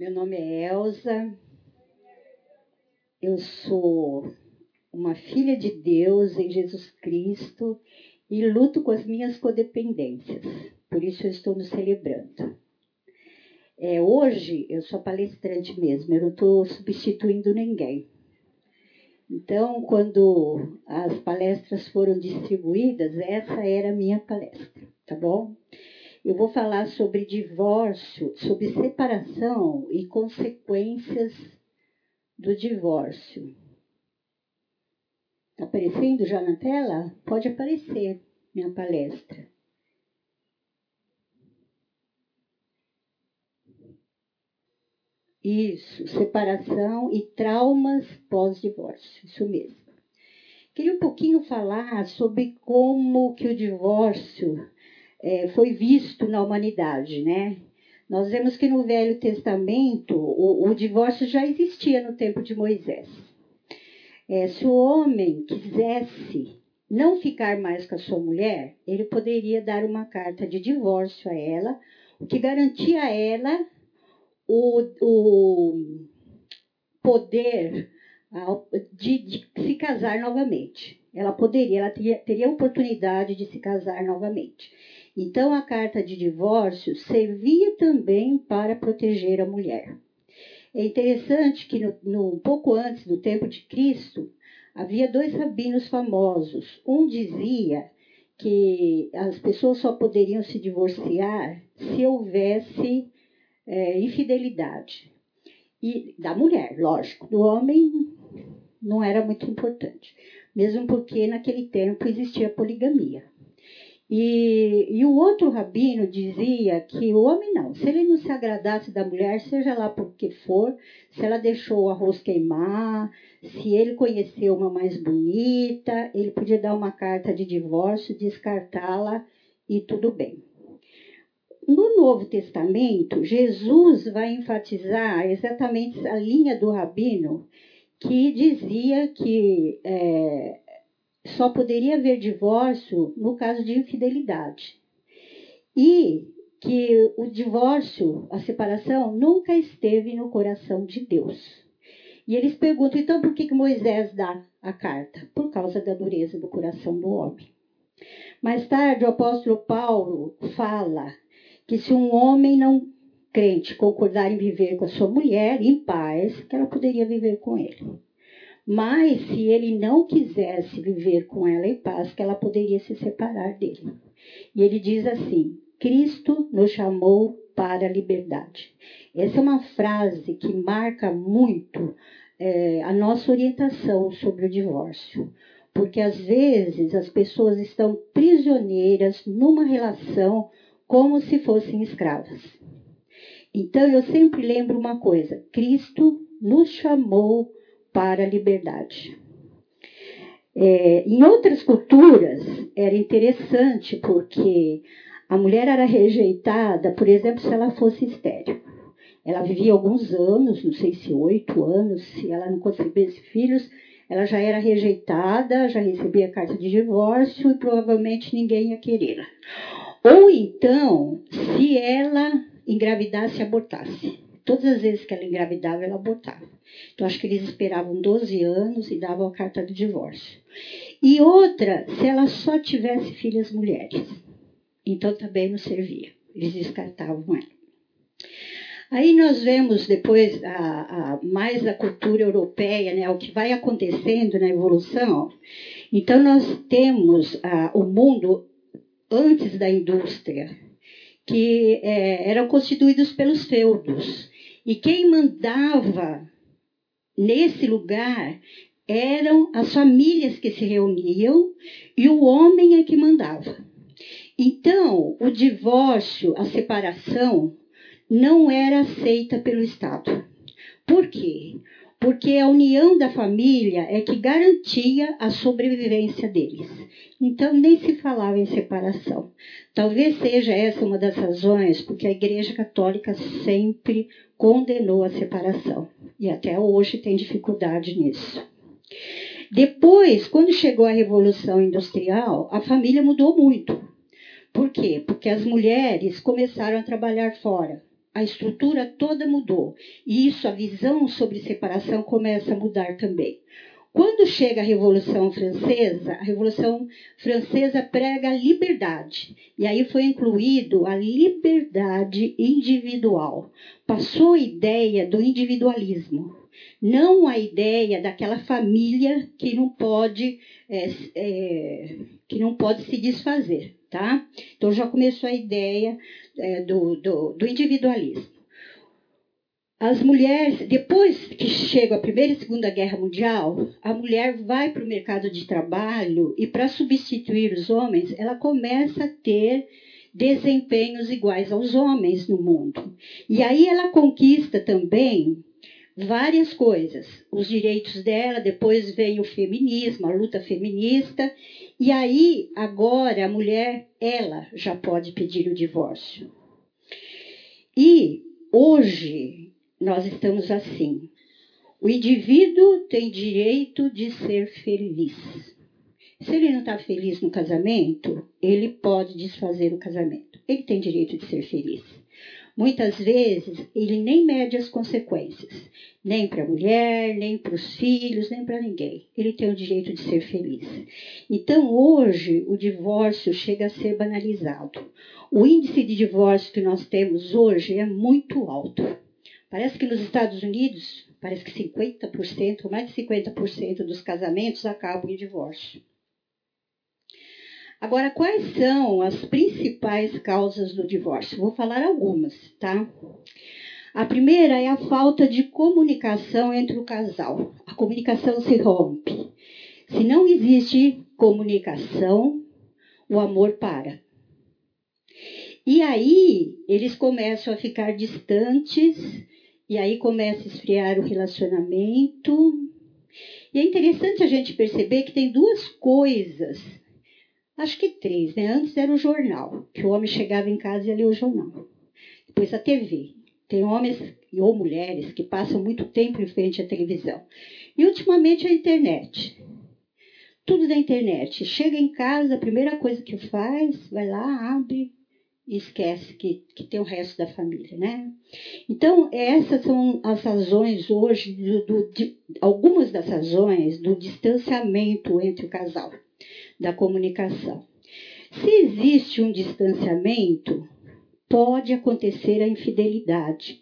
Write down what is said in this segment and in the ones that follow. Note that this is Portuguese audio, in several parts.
Meu nome é Elza. Eu sou uma filha de Deus em Jesus Cristo e luto com as minhas codependências. Por isso eu estou nos celebrando. É, hoje eu sou palestrante mesmo, eu não estou substituindo ninguém. Então, quando as palestras foram distribuídas, essa era a minha palestra, tá bom? Eu vou falar sobre divórcio, sobre separação e consequências do divórcio. Está aparecendo já na tela? Pode aparecer minha palestra. Isso, separação e traumas pós-divórcio, isso mesmo. Queria um pouquinho falar sobre como que o divórcio é, foi visto na humanidade, né? Nós vemos que no Velho Testamento o, o divórcio já existia no tempo de Moisés. É, se o homem quisesse não ficar mais com a sua mulher, ele poderia dar uma carta de divórcio a ela, o que garantia a ela o, o poder de, de, se casar novamente. Ela poderia, ela teria, teria a oportunidade de se casar novamente. Então, a carta de divórcio servia também para proteger a mulher. É interessante que, no, no, um pouco antes do tempo de Cristo, havia dois rabinos famosos. Um dizia que as pessoas só poderiam se divorciar se houvesse é, infidelidade. E da mulher, lógico, do homem não era muito importante, mesmo porque naquele tempo existia poligamia. E, e, o outro rabino dizia que o homem não, se ele não se agradasse da mulher, seja lá por que for, se ela deixou o arroz queimar, se ele conheceu uma mais bonita, ele podia dar uma carta de divórcio, descartá-la e tudo bem. No Novo Testamento, Jesus vai enfatizar exatamente a linha do rabino que dizia que é, só poderia haver divórcio no caso de infidelidade. E que o divórcio, a separação, nunca esteve no coração de Deus. E eles perguntam, então, por que, que Moisés dá a carta? Por causa da dureza do coração do homem. Mais tarde, o apóstolo Paulo fala que se um homem não crente concordar em viver com a sua mulher em paz, que ela poderia viver com ele. Mas se ele não quisesse viver com ela em paz, que ela poderia se separar dele. E ele diz assim: Cristo nos chamou para a liberdade. Essa é uma frase que marca muito é, a nossa orientação sobre o divórcio. Porque às vezes as pessoas estão prisioneiras numa relação como se fossem escravas. Então eu sempre lembro uma coisa: Cristo nos chamou para a liberdade. É, em outras culturas era interessante porque a mulher era rejeitada, por exemplo, se ela fosse estéril. Ela vivia alguns anos, não sei se oito anos, se ela não concebesse filhos, ela já era rejeitada, já recebia carta de divórcio e provavelmente ninguém ia querê-la. Ou então, se ela engravidasse e abortasse. Todas as vezes que ela engravidava, ela abortava. Então, acho que eles esperavam 12 anos e davam a carta do divórcio. E outra, se ela só tivesse filhas mulheres. Então, também não servia. Eles descartavam ela. Aí nós vemos depois a, a, mais a cultura europeia, né, o que vai acontecendo na evolução. Então nós temos a, o mundo antes da indústria, que é, eram constituídos pelos feudos. E quem mandava nesse lugar eram as famílias que se reuniam e o homem é que mandava. Então, o divórcio, a separação, não era aceita pelo Estado. Por quê? Porque a união da família é que garantia a sobrevivência deles. Então, nem se falava em separação. Talvez seja essa uma das razões porque a Igreja Católica sempre condenou a separação. E até hoje tem dificuldade nisso. Depois, quando chegou a Revolução Industrial, a família mudou muito. Por quê? Porque as mulheres começaram a trabalhar fora. A estrutura toda mudou. E isso, a visão sobre separação começa a mudar também. Quando chega a Revolução Francesa, a Revolução Francesa prega a liberdade. E aí foi incluído a liberdade individual. Passou a ideia do individualismo. Não a ideia daquela família que não pode, é, é, que não pode se desfazer. Tá? Então já começou a ideia é, do, do, do individualismo as mulheres, depois que chega a Primeira e Segunda Guerra Mundial, a mulher vai para o mercado de trabalho e, para substituir os homens, ela começa a ter desempenhos iguais aos homens no mundo. E aí ela conquista também várias coisas. Os direitos dela, depois vem o feminismo, a luta feminista, e aí agora a mulher, ela já pode pedir o divórcio. E hoje nós estamos assim. O indivíduo tem direito de ser feliz. Se ele não está feliz no casamento, ele pode desfazer o casamento. Ele tem direito de ser feliz. Muitas vezes ele nem mede as consequências, nem para a mulher, nem para os filhos, nem para ninguém. Ele tem o direito de ser feliz. Então, hoje, o divórcio chega a ser banalizado. O índice de divórcio que nós temos hoje é muito alto. Parece que nos Estados Unidos, parece que 50%, mais de 50% dos casamentos acabam em divórcio. Agora, quais são as principais causas do divórcio? Vou falar algumas, tá? A primeira é a falta de comunicação entre o casal. A comunicação se rompe. Se não existe comunicação, o amor para. E aí eles começam a ficar distantes e aí começa a esfriar o relacionamento. E é interessante a gente perceber que tem duas coisas, acho que três, né? Antes era o jornal, que o homem chegava em casa e lia o jornal. Depois a TV. Tem homens ou mulheres que passam muito tempo em frente à televisão. E ultimamente a internet. Tudo da internet. Chega em casa, a primeira coisa que faz, vai lá, abre, e esquece que, que tem o resto da família, né? Então, essas são as razões hoje, do, do, de, algumas das razões do distanciamento entre o casal, da comunicação. Se existe um distanciamento, pode acontecer a infidelidade,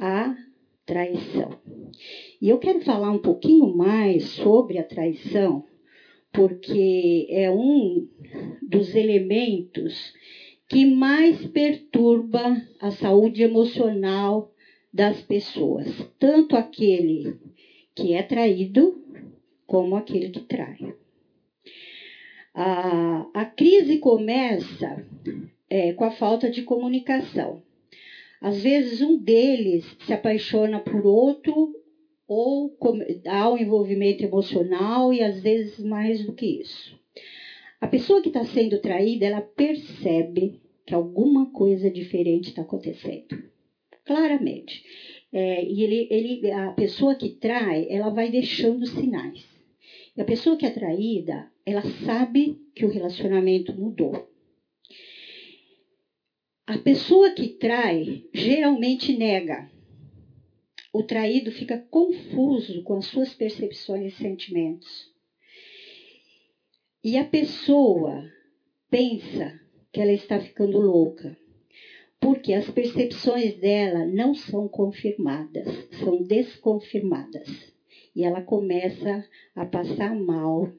a traição. E eu quero falar um pouquinho mais sobre a traição, porque é um dos elementos que mais perturba a saúde emocional das pessoas, tanto aquele que é traído como aquele que trai. A, a crise começa é, com a falta de comunicação. Às vezes um deles se apaixona por outro ou há um envolvimento emocional e às vezes mais do que isso. A pessoa que está sendo traída, ela percebe que alguma coisa diferente está acontecendo. Claramente. É, e ele, ele, a pessoa que trai, ela vai deixando sinais. E a pessoa que é traída, ela sabe que o relacionamento mudou. A pessoa que trai geralmente nega. O traído fica confuso com as suas percepções e sentimentos. E a pessoa pensa que ela está ficando louca, porque as percepções dela não são confirmadas, são desconfirmadas. E ela começa a passar mal.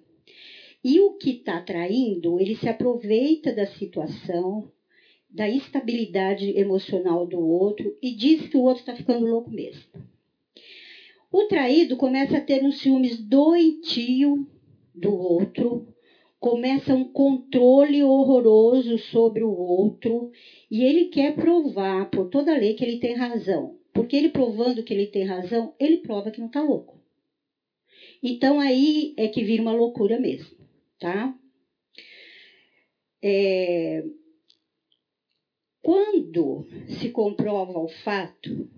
E o que está traindo, ele se aproveita da situação, da instabilidade emocional do outro e diz que o outro está ficando louco mesmo. O traído começa a ter um ciúmes doentio do outro, começa um controle horroroso sobre o outro e ele quer provar por toda lei que ele tem razão. Porque ele provando que ele tem razão, ele prova que não está louco. Então aí é que vira uma loucura mesmo, tá? É... Quando se comprova o fato,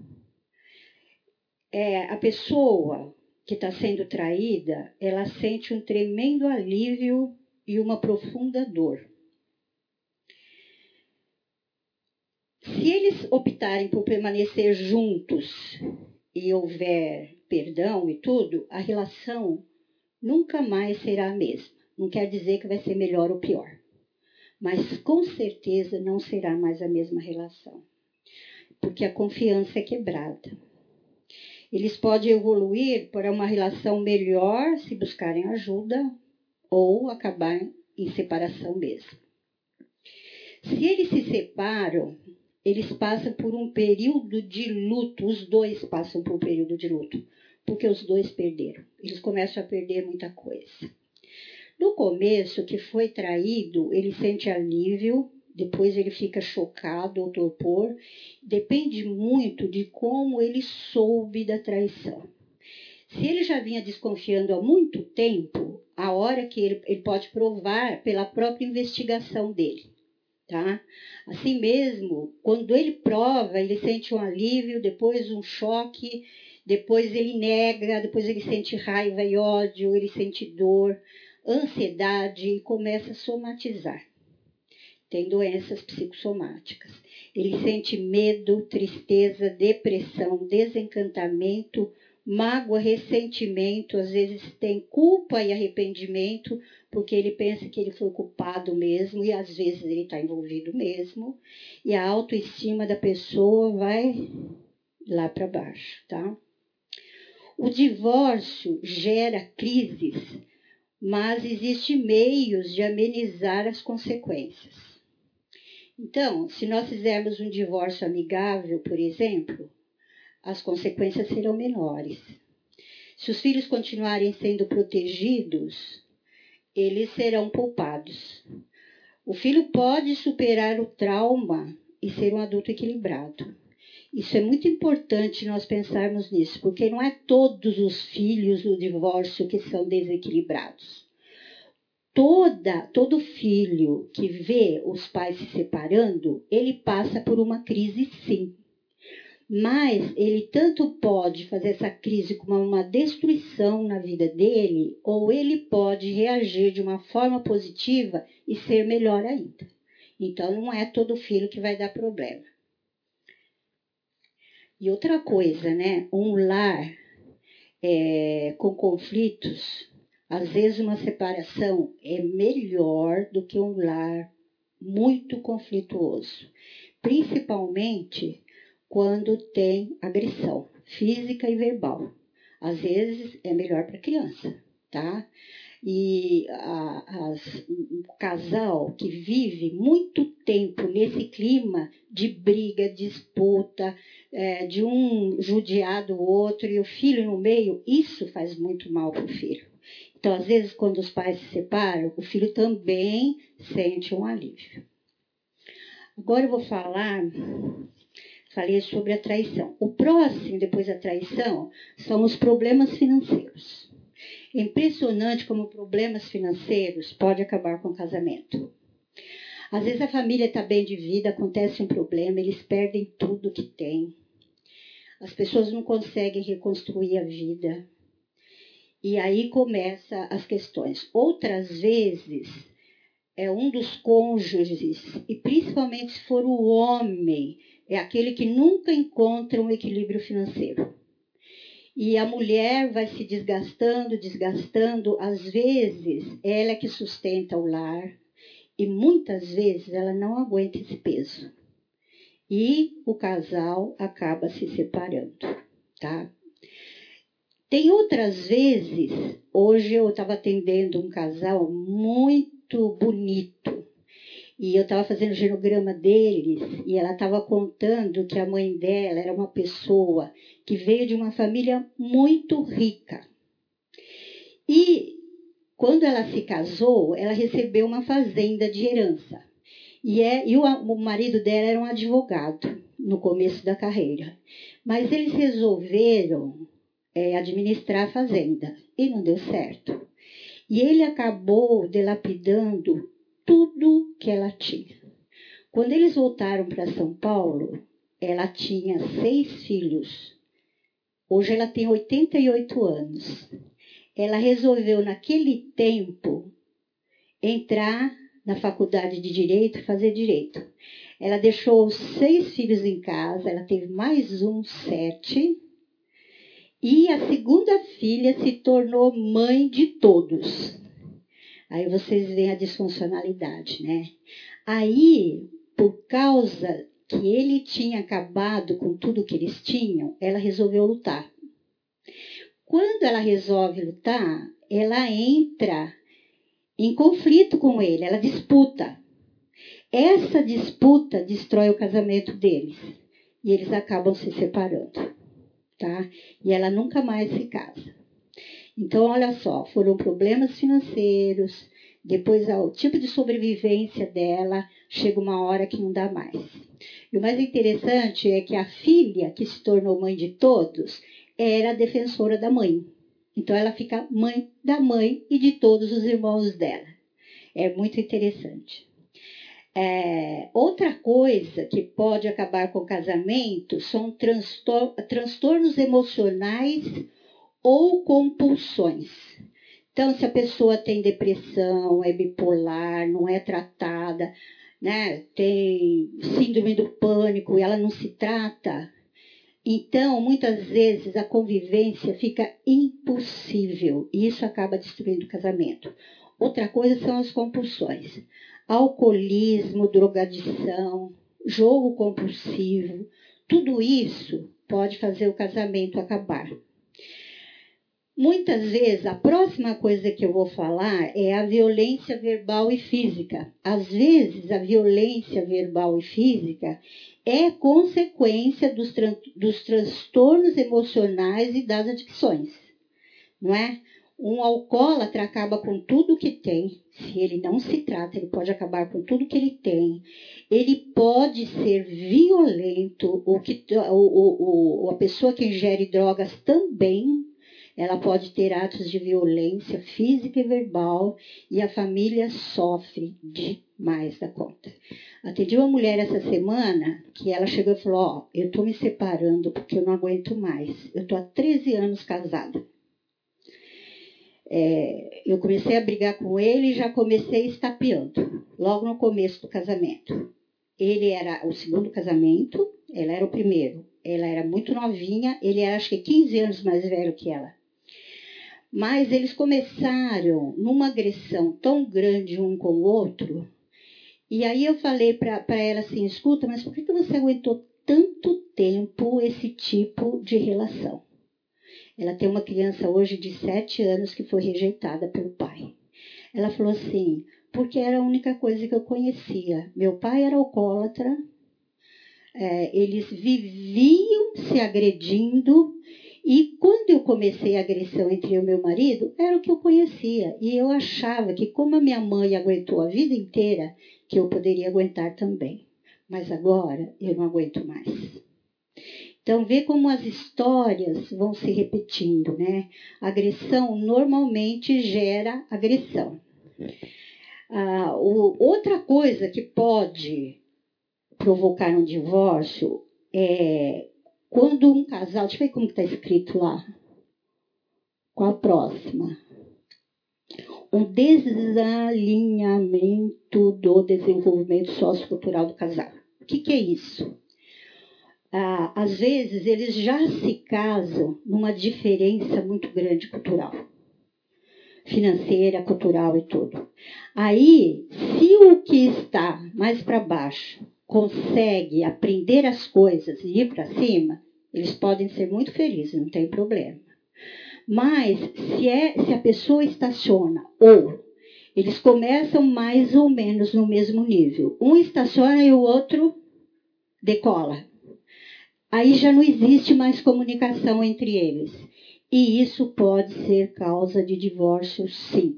é, a pessoa que está sendo traída, ela sente um tremendo alívio e uma profunda dor. Se eles optarem por permanecer juntos e houver perdão e tudo, a relação nunca mais será a mesma. Não quer dizer que vai ser melhor ou pior, mas com certeza não será mais a mesma relação, porque a confiança é quebrada. Eles podem evoluir para uma relação melhor se buscarem ajuda ou acabar em separação mesmo. Se eles se separam, eles passam por um período de luto, os dois passam por um período de luto, porque os dois perderam. Eles começam a perder muita coisa. No começo, que foi traído, ele sente alívio, depois ele fica chocado ou torpor. Depende muito de como ele soube da traição. Se ele já vinha desconfiando há muito tempo, a hora que ele, ele pode provar pela própria investigação dele tá? Assim mesmo, quando ele prova, ele sente um alívio, depois um choque, depois ele nega, depois ele sente raiva e ódio, ele sente dor, ansiedade e começa a somatizar. Tem doenças psicossomáticas. Ele sente medo, tristeza, depressão, desencantamento, mágoa, ressentimento, às vezes tem culpa e arrependimento, porque ele pensa que ele foi culpado mesmo e às vezes ele está envolvido mesmo, e a autoestima da pessoa vai lá para baixo, tá? O divórcio gera crises, mas existem meios de amenizar as consequências. Então, se nós fizermos um divórcio amigável, por exemplo, as consequências serão menores. Se os filhos continuarem sendo protegidos, eles serão poupados. O filho pode superar o trauma e ser um adulto equilibrado. Isso é muito importante nós pensarmos nisso, porque não é todos os filhos do divórcio que são desequilibrados. Toda, todo filho que vê os pais se separando, ele passa por uma crise sim. Mas ele tanto pode fazer essa crise como uma destruição na vida dele, ou ele pode reagir de uma forma positiva e ser melhor ainda. Então não é todo filho que vai dar problema. E outra coisa, né? Um lar é, com conflitos, às vezes uma separação é melhor do que um lar muito conflituoso. Principalmente quando tem agressão física e verbal. Às vezes é melhor para a criança, tá? E a, as, um casal que vive muito tempo nesse clima de briga, disputa, é, de um judiar o outro e o filho no meio, isso faz muito mal para o filho. Então, às vezes, quando os pais se separam, o filho também sente um alívio. Agora eu vou falar Falei sobre a traição. O próximo, depois da traição, são os problemas financeiros. É impressionante como problemas financeiros podem acabar com o casamento. Às vezes a família está bem de vida, acontece um problema, eles perdem tudo que têm. As pessoas não conseguem reconstruir a vida. E aí começa as questões. Outras vezes é um dos cônjuges, e principalmente se for o homem, é aquele que nunca encontra um equilíbrio financeiro. E a mulher vai se desgastando, desgastando, às vezes ela é que sustenta o lar e muitas vezes ela não aguenta esse peso. E o casal acaba se separando, tá? Tem outras vezes, hoje eu estava atendendo um casal muito bonito, e eu estava fazendo o genograma deles e ela estava contando que a mãe dela era uma pessoa que veio de uma família muito rica. E quando ela se casou, ela recebeu uma fazenda de herança. E, é, e o, o marido dela era um advogado no começo da carreira. Mas eles resolveram é, administrar a fazenda e não deu certo. E ele acabou delapidando tudo que ela tinha. Quando eles voltaram para São Paulo, ela tinha seis filhos. Hoje ela tem 88 anos. Ela resolveu, naquele tempo, entrar na faculdade de direito fazer direito. Ela deixou seis filhos em casa, ela teve mais um, sete. E a segunda filha se tornou mãe de todos. Aí vocês veem a disfuncionalidade, né? Aí, por causa que ele tinha acabado com tudo que eles tinham, ela resolveu lutar. Quando ela resolve lutar, ela entra em conflito com ele, ela disputa. Essa disputa destrói o casamento deles e eles acabam se separando, tá? E ela nunca mais se casa. Então, olha só, foram problemas financeiros, depois o tipo de sobrevivência dela, chega uma hora que não dá mais. E o mais interessante é que a filha, que se tornou mãe de todos, era defensora da mãe. Então ela fica mãe da mãe e de todos os irmãos dela. É muito interessante. É, outra coisa que pode acabar com o casamento são transtor transtornos emocionais ou compulsões. Então, se a pessoa tem depressão, é bipolar, não é tratada, né, tem síndrome do pânico e ela não se trata, então muitas vezes a convivência fica impossível e isso acaba destruindo o casamento. Outra coisa são as compulsões alcoolismo, drogadição, jogo compulsivo, tudo isso pode fazer o casamento acabar. Muitas vezes, a próxima coisa que eu vou falar é a violência verbal e física. Às vezes, a violência verbal e física é consequência dos, tran dos transtornos emocionais e das adicções, não é? Um alcoólatra acaba com tudo que tem. Se ele não se trata, ele pode acabar com tudo que ele tem. Ele pode ser violento, que, o, o, a pessoa que ingere drogas também, ela pode ter atos de violência física e verbal, e a família sofre demais da conta. Atendi uma mulher essa semana que ela chegou e falou: Ó, oh, eu tô me separando porque eu não aguento mais. Eu tô há 13 anos casada é, eu comecei a brigar com ele e já comecei estapeando, logo no começo do casamento. Ele era o segundo casamento, ela era o primeiro. Ela era muito novinha, ele era acho que 15 anos mais velho que ela. Mas eles começaram numa agressão tão grande um com o outro. E aí eu falei para ela assim: escuta, mas por que, que você aguentou tanto tempo esse tipo de relação? Ela tem uma criança hoje de sete anos que foi rejeitada pelo pai. Ela falou assim, porque era a única coisa que eu conhecia. Meu pai era alcoólatra, é, eles viviam se agredindo e quando eu comecei a agressão entre eu e meu marido, era o que eu conhecia. E eu achava que, como a minha mãe aguentou a vida inteira, que eu poderia aguentar também. Mas agora eu não aguento mais. Então, vê como as histórias vão se repetindo, né? Agressão normalmente gera agressão. Ah, o, outra coisa que pode provocar um divórcio é quando um casal. Deixa eu ver como está escrito lá. Qual a próxima? Um desalinhamento do desenvolvimento sociocultural do casal. O que, que é isso? ah, às vezes eles já se casam numa diferença muito grande cultural, financeira, cultural e tudo. Aí, se o que está mais para baixo consegue aprender as coisas e ir para cima, eles podem ser muito felizes, não tem problema. Mas se, é, se a pessoa estaciona ou eles começam mais ou menos no mesmo nível, um estaciona e o outro decola aí já não existe mais comunicação entre eles. E isso pode ser causa de divórcio, sim.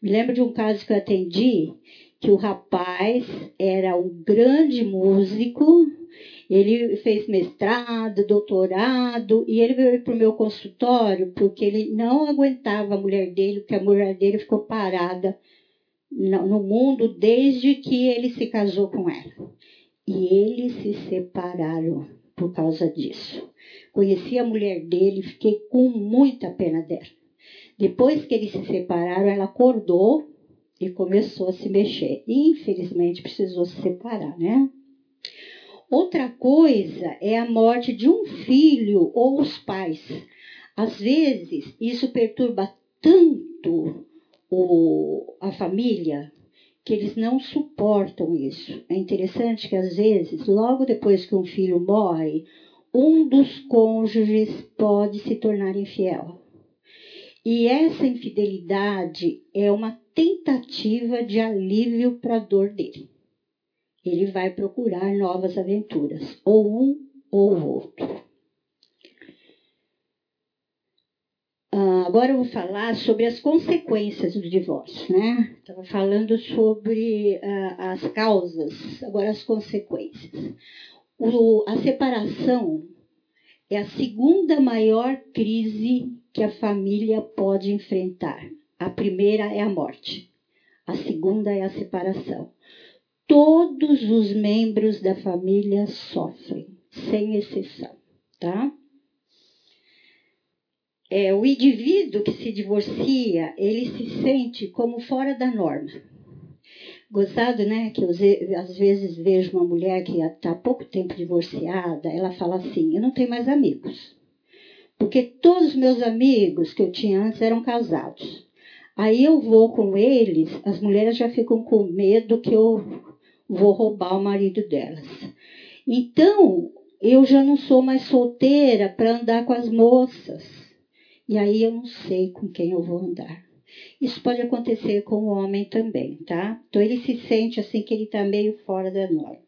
Me lembro de um caso que eu atendi, que o rapaz era um grande músico, ele fez mestrado, doutorado, e ele veio para o meu consultório porque ele não aguentava a mulher dele, porque a mulher dele ficou parada no mundo desde que ele se casou com ela. E eles se separaram por causa disso. Conheci a mulher dele e fiquei com muita pena dela. Depois que eles se separaram, ela acordou e começou a se mexer. Infelizmente precisou se separar, né? Outra coisa é a morte de um filho ou os pais. Às vezes, isso perturba tanto o, a família que eles não suportam isso. É interessante que, às vezes, logo depois que um filho morre, um dos cônjuges pode se tornar infiel. E essa infidelidade é uma tentativa de alívio para a dor dele. Ele vai procurar novas aventuras, ou um ou outro. Uh, agora eu vou falar sobre as consequências do divórcio, né? Estava falando sobre uh, as causas, agora as consequências. O, a separação é a segunda maior crise que a família pode enfrentar. A primeira é a morte, a segunda é a separação. Todos os membros da família sofrem, sem exceção, tá? é, o indivíduo que se divorcia, ele se sente como fora da norma. Gostado, né? Que eu, às vezes vejo uma mulher que está há pouco tempo divorciada, ela fala assim: Eu não tenho mais amigos. Porque todos os meus amigos que eu tinha antes eram casados. Aí eu vou com eles, as mulheres já ficam com medo que eu vou roubar o marido delas. Então, eu já não sou mais solteira para andar com as moças. E aí eu não sei com quem eu vou andar. Isso pode acontecer com o homem também, tá? Então ele se sente assim que ele está meio fora da norma.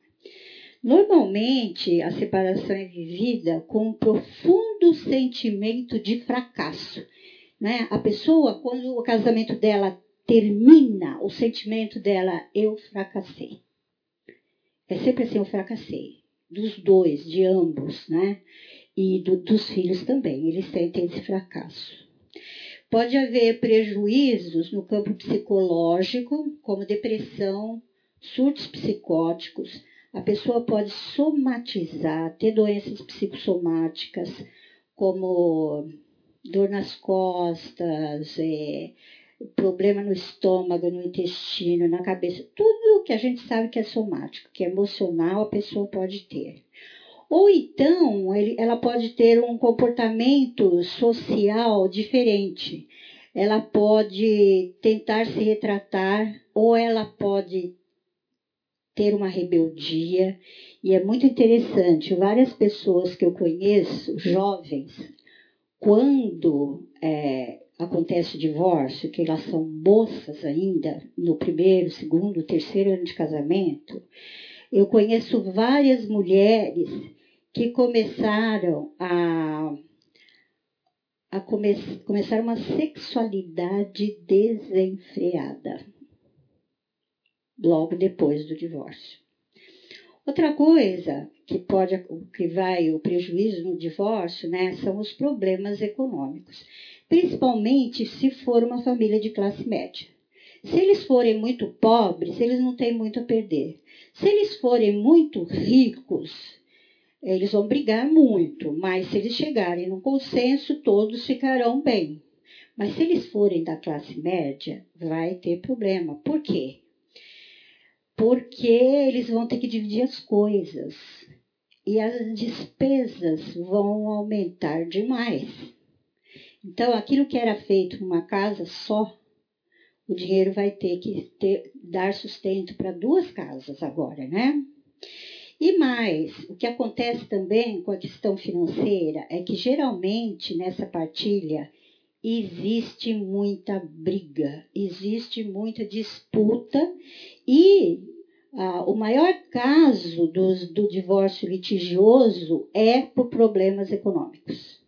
Normalmente a separação é vivida com um profundo sentimento de fracasso. Né? A pessoa, quando o casamento dela termina, o sentimento dela, eu fracassei. É sempre assim, eu fracassei. Dos dois, de ambos, né? e do, dos filhos também. Eles sentem esse fracasso. Pode haver prejuízos no campo psicológico, como depressão, surtos psicóticos. A pessoa pode somatizar, ter doenças psicossomáticas, como dor nas costas, é, problema no estômago, no intestino, na cabeça. Tudo que a gente sabe que é somático, que é emocional, a pessoa pode ter. Ou então ele, ela pode ter um comportamento social diferente. Ela pode tentar se retratar, ou ela pode ter uma rebeldia. E é muito interessante, várias pessoas que eu conheço, jovens, quando é, acontece o divórcio, que elas são moças ainda, no primeiro, segundo, terceiro ano de casamento, eu conheço várias mulheres que começaram a, a come, começar uma sexualidade desenfreada logo depois do divórcio. Outra coisa que pode que vai o prejuízo no divórcio, né, são os problemas econômicos, principalmente se for uma família de classe média. Se eles forem muito pobres, eles não têm muito a perder. Se eles forem muito ricos, eles vão brigar muito, mas se eles chegarem num consenso, todos ficarão bem. Mas se eles forem da classe média, vai ter problema. Por quê? Porque eles vão ter que dividir as coisas e as despesas vão aumentar demais. Então, aquilo que era feito numa casa só, o dinheiro vai ter que ter, dar sustento para duas casas agora, né? E mais, o que acontece também com a questão financeira é que geralmente nessa partilha existe muita briga, existe muita disputa e ah, o maior caso do, do divórcio litigioso é por problemas econômicos.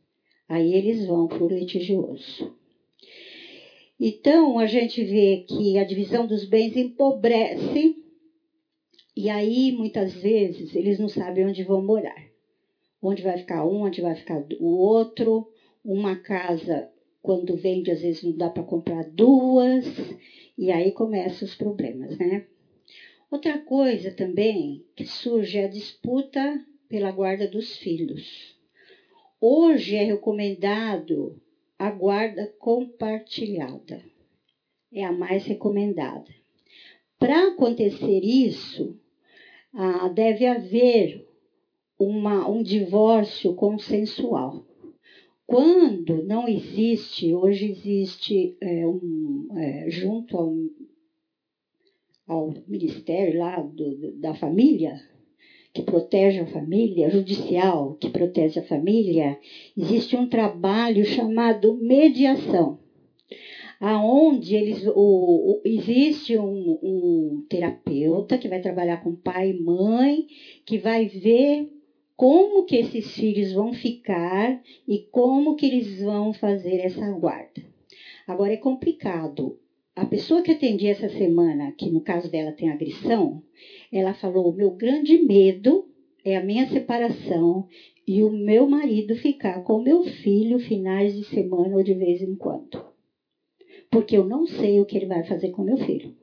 Aí eles vão para o litigioso. Então, a gente vê que a divisão dos bens empobrece e aí, muitas vezes, eles não sabem onde vão morar. Onde vai ficar um, onde vai ficar o outro. Uma casa, quando vende, às vezes não dá para comprar duas. E aí começam os problemas, né? Outra coisa também que surge é a disputa pela guarda dos filhos. Hoje é recomendado a guarda compartilhada. é a mais recomendada. Para acontecer isso, ah, deve haver uma, um divórcio consensual. Quando não existe, hoje existe é, um, é, junto ao, ao Ministério lá do, da Família, que protege a família, judicial que protege a família, existe um trabalho chamado mediação aonde eles o, o, existe um, um terapeuta que vai trabalhar com pai e mãe, que vai ver como que esses filhos vão ficar e como que eles vão fazer essa guarda. Agora é complicado. A pessoa que atendi essa semana, que no caso dela tem agressão, ela falou: meu grande medo é a minha separação e o meu marido ficar com meu filho finais de semana ou de vez em quando porque eu não sei o que ele vai fazer com meu filho.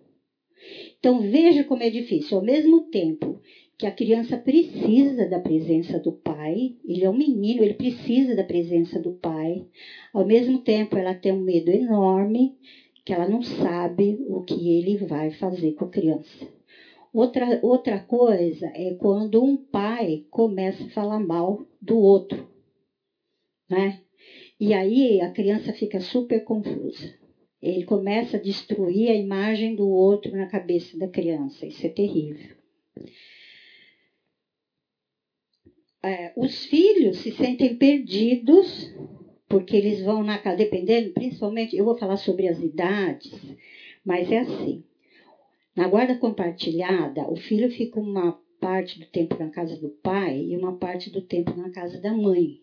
Então veja como é difícil. Ao mesmo tempo que a criança precisa da presença do pai, ele é um menino, ele precisa da presença do pai. Ao mesmo tempo, ela tem um medo enorme que ela não sabe o que ele vai fazer com a criança. Outra, outra coisa é quando um pai começa a falar mal do outro, né? E aí a criança fica super confusa. Ele começa a destruir a imagem do outro na cabeça da criança. Isso é terrível. É, os filhos se sentem perdidos porque eles vão na casa, dependendo, principalmente, eu vou falar sobre as idades, mas é assim. Na guarda compartilhada, o filho fica uma parte do tempo na casa do pai e uma parte do tempo na casa da mãe.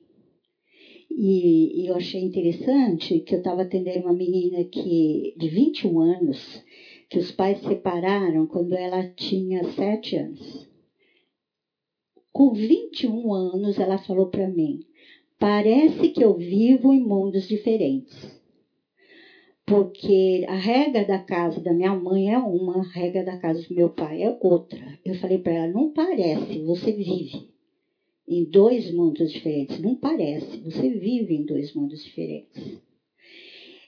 E, e eu achei interessante que eu estava atendendo uma menina que de 21 anos, que os pais se separaram quando ela tinha 7 anos. Com 21 anos, ela falou para mim: parece que eu vivo em mundos diferentes. Porque a regra da casa da minha mãe é uma, a regra da casa do meu pai é outra. Eu falei para ela: não parece, você vive em dois mundos diferentes. Não parece, você vive em dois mundos diferentes.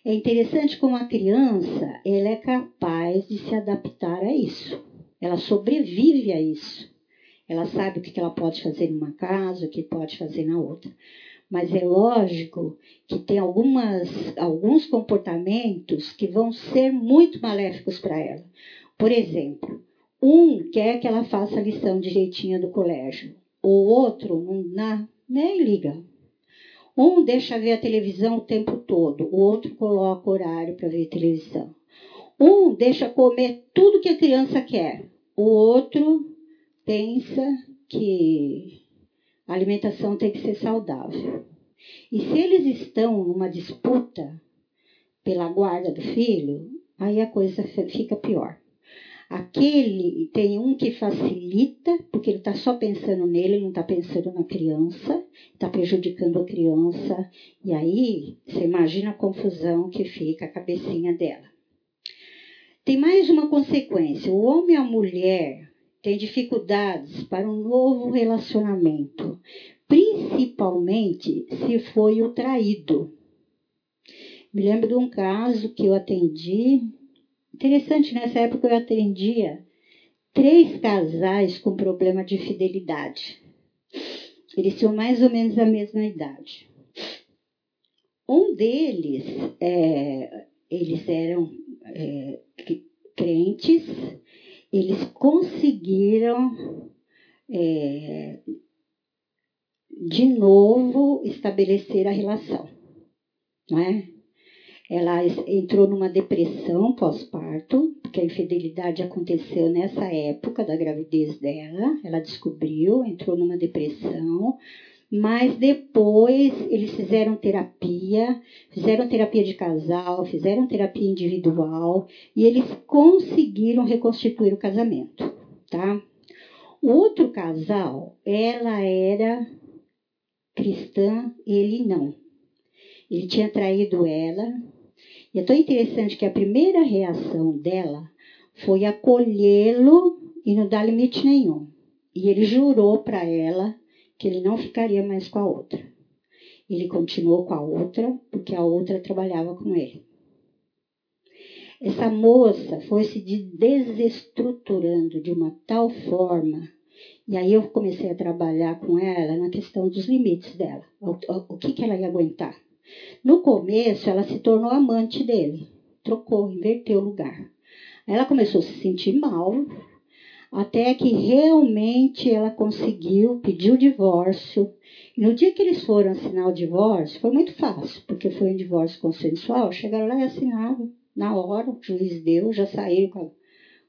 É interessante como a criança ela é capaz de se adaptar a isso. Ela sobrevive a isso. Ela sabe o que ela pode fazer numa casa, o que pode fazer na outra. Mas é lógico que tem algumas, alguns comportamentos que vão ser muito maléficos para ela. Por exemplo, um quer que ela faça a lição direitinha do colégio. O outro não, nem liga. Um deixa ver a televisão o tempo todo, o outro coloca horário para ver televisão. Um deixa comer tudo que a criança quer, o outro pensa que a alimentação tem que ser saudável. E se eles estão numa disputa pela guarda do filho, aí a coisa fica pior. Aquele tem um que facilita, porque ele está só pensando nele, não está pensando na criança, está prejudicando a criança. E aí você imagina a confusão que fica a cabecinha dela. Tem mais uma consequência: o homem e a mulher têm dificuldades para um novo relacionamento, principalmente se foi o traído. Me lembro de um caso que eu atendi Interessante, nessa época eu atendia três casais com problema de fidelidade. Eles tinham mais ou menos a mesma idade. Um deles, é, eles eram é, crentes, eles conseguiram é, de novo estabelecer a relação, não é? Ela entrou numa depressão pós-parto, porque a infidelidade aconteceu nessa época da gravidez dela. Ela descobriu, entrou numa depressão, mas depois eles fizeram terapia, fizeram terapia de casal, fizeram terapia individual e eles conseguiram reconstituir o casamento, tá? O outro casal, ela era cristã, ele não. Ele tinha traído ela, e é tão interessante que a primeira reação dela foi acolhê-lo e não dar limite nenhum. E ele jurou para ela que ele não ficaria mais com a outra. Ele continuou com a outra porque a outra trabalhava com ele. essa moça foi se desestruturando de uma tal forma. E aí eu comecei a trabalhar com ela na questão dos limites dela. O, que, que ela ia aguentar. No começo, ela se tornou amante dele. Trocou, inverteu o lugar. Ela começou a se sentir mal, até que realmente ela conseguiu pedir o divórcio. E no dia que eles foram assinar o divórcio, foi muito fácil, porque foi um divórcio consensual. Chegaram lá e assinaram na hora, o juiz deu, já saíram com,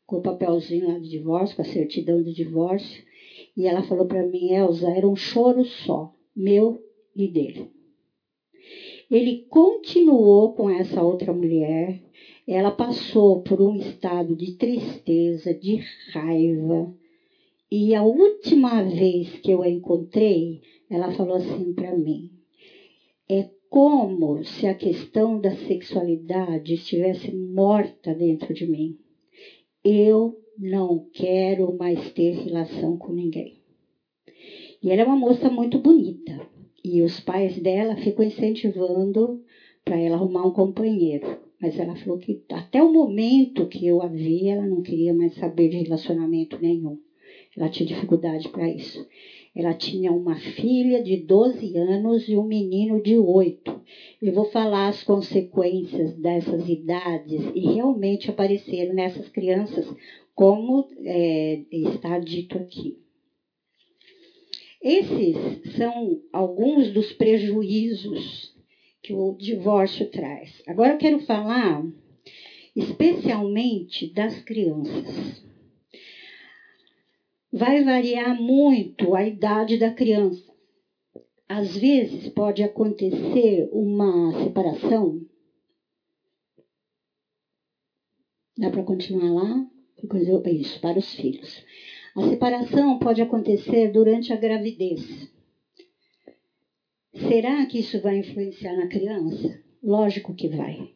com o papelzinho lá de divórcio, com a certidão de divórcio. E ela falou para mim, Elza, era um choro só, meu e dele. Ele continuou com essa outra mulher, ela passou por um estado de tristeza, de raiva. E a última vez que eu a encontrei, ela falou assim para mim: é como se a questão da sexualidade estivesse morta dentro de mim. Eu não quero mais ter relação com ninguém. E ela é uma moça muito bonita. E os pais dela ficam incentivando para ela arrumar um companheiro. Mas ela falou que até o momento que eu a vi, ela não queria mais saber de relacionamento nenhum. Ela tinha dificuldade para isso. Ela tinha uma filha de 12 anos e um menino de 8. Eu vou falar as consequências dessas idades e realmente apareceram nessas crianças, como é, está dito aqui. Esses são alguns dos prejuízos que o divórcio traz. Agora eu quero falar especialmente das crianças. Vai variar muito a idade da criança. Às vezes pode acontecer uma separação. Dá para continuar lá? Isso, para os filhos. A separação pode acontecer durante a gravidez. Será que isso vai influenciar na criança? Lógico que vai.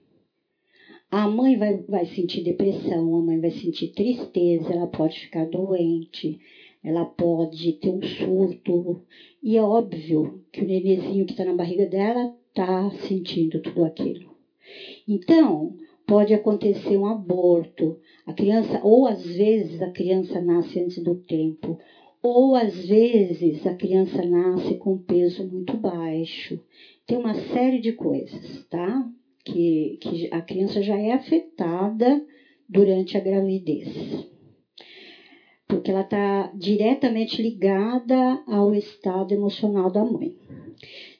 A mãe vai, vai sentir depressão, a mãe vai sentir tristeza, ela pode ficar doente, ela pode ter um surto. E é óbvio que o nenenzinho que está na barriga dela está sentindo tudo aquilo. Então, pode acontecer um aborto. A criança, ou às vezes a criança nasce antes do tempo, ou às vezes a criança nasce com peso muito baixo. Tem uma série de coisas, tá? Que, que a criança já é afetada durante a gravidez. Porque ela está diretamente ligada ao estado emocional da mãe.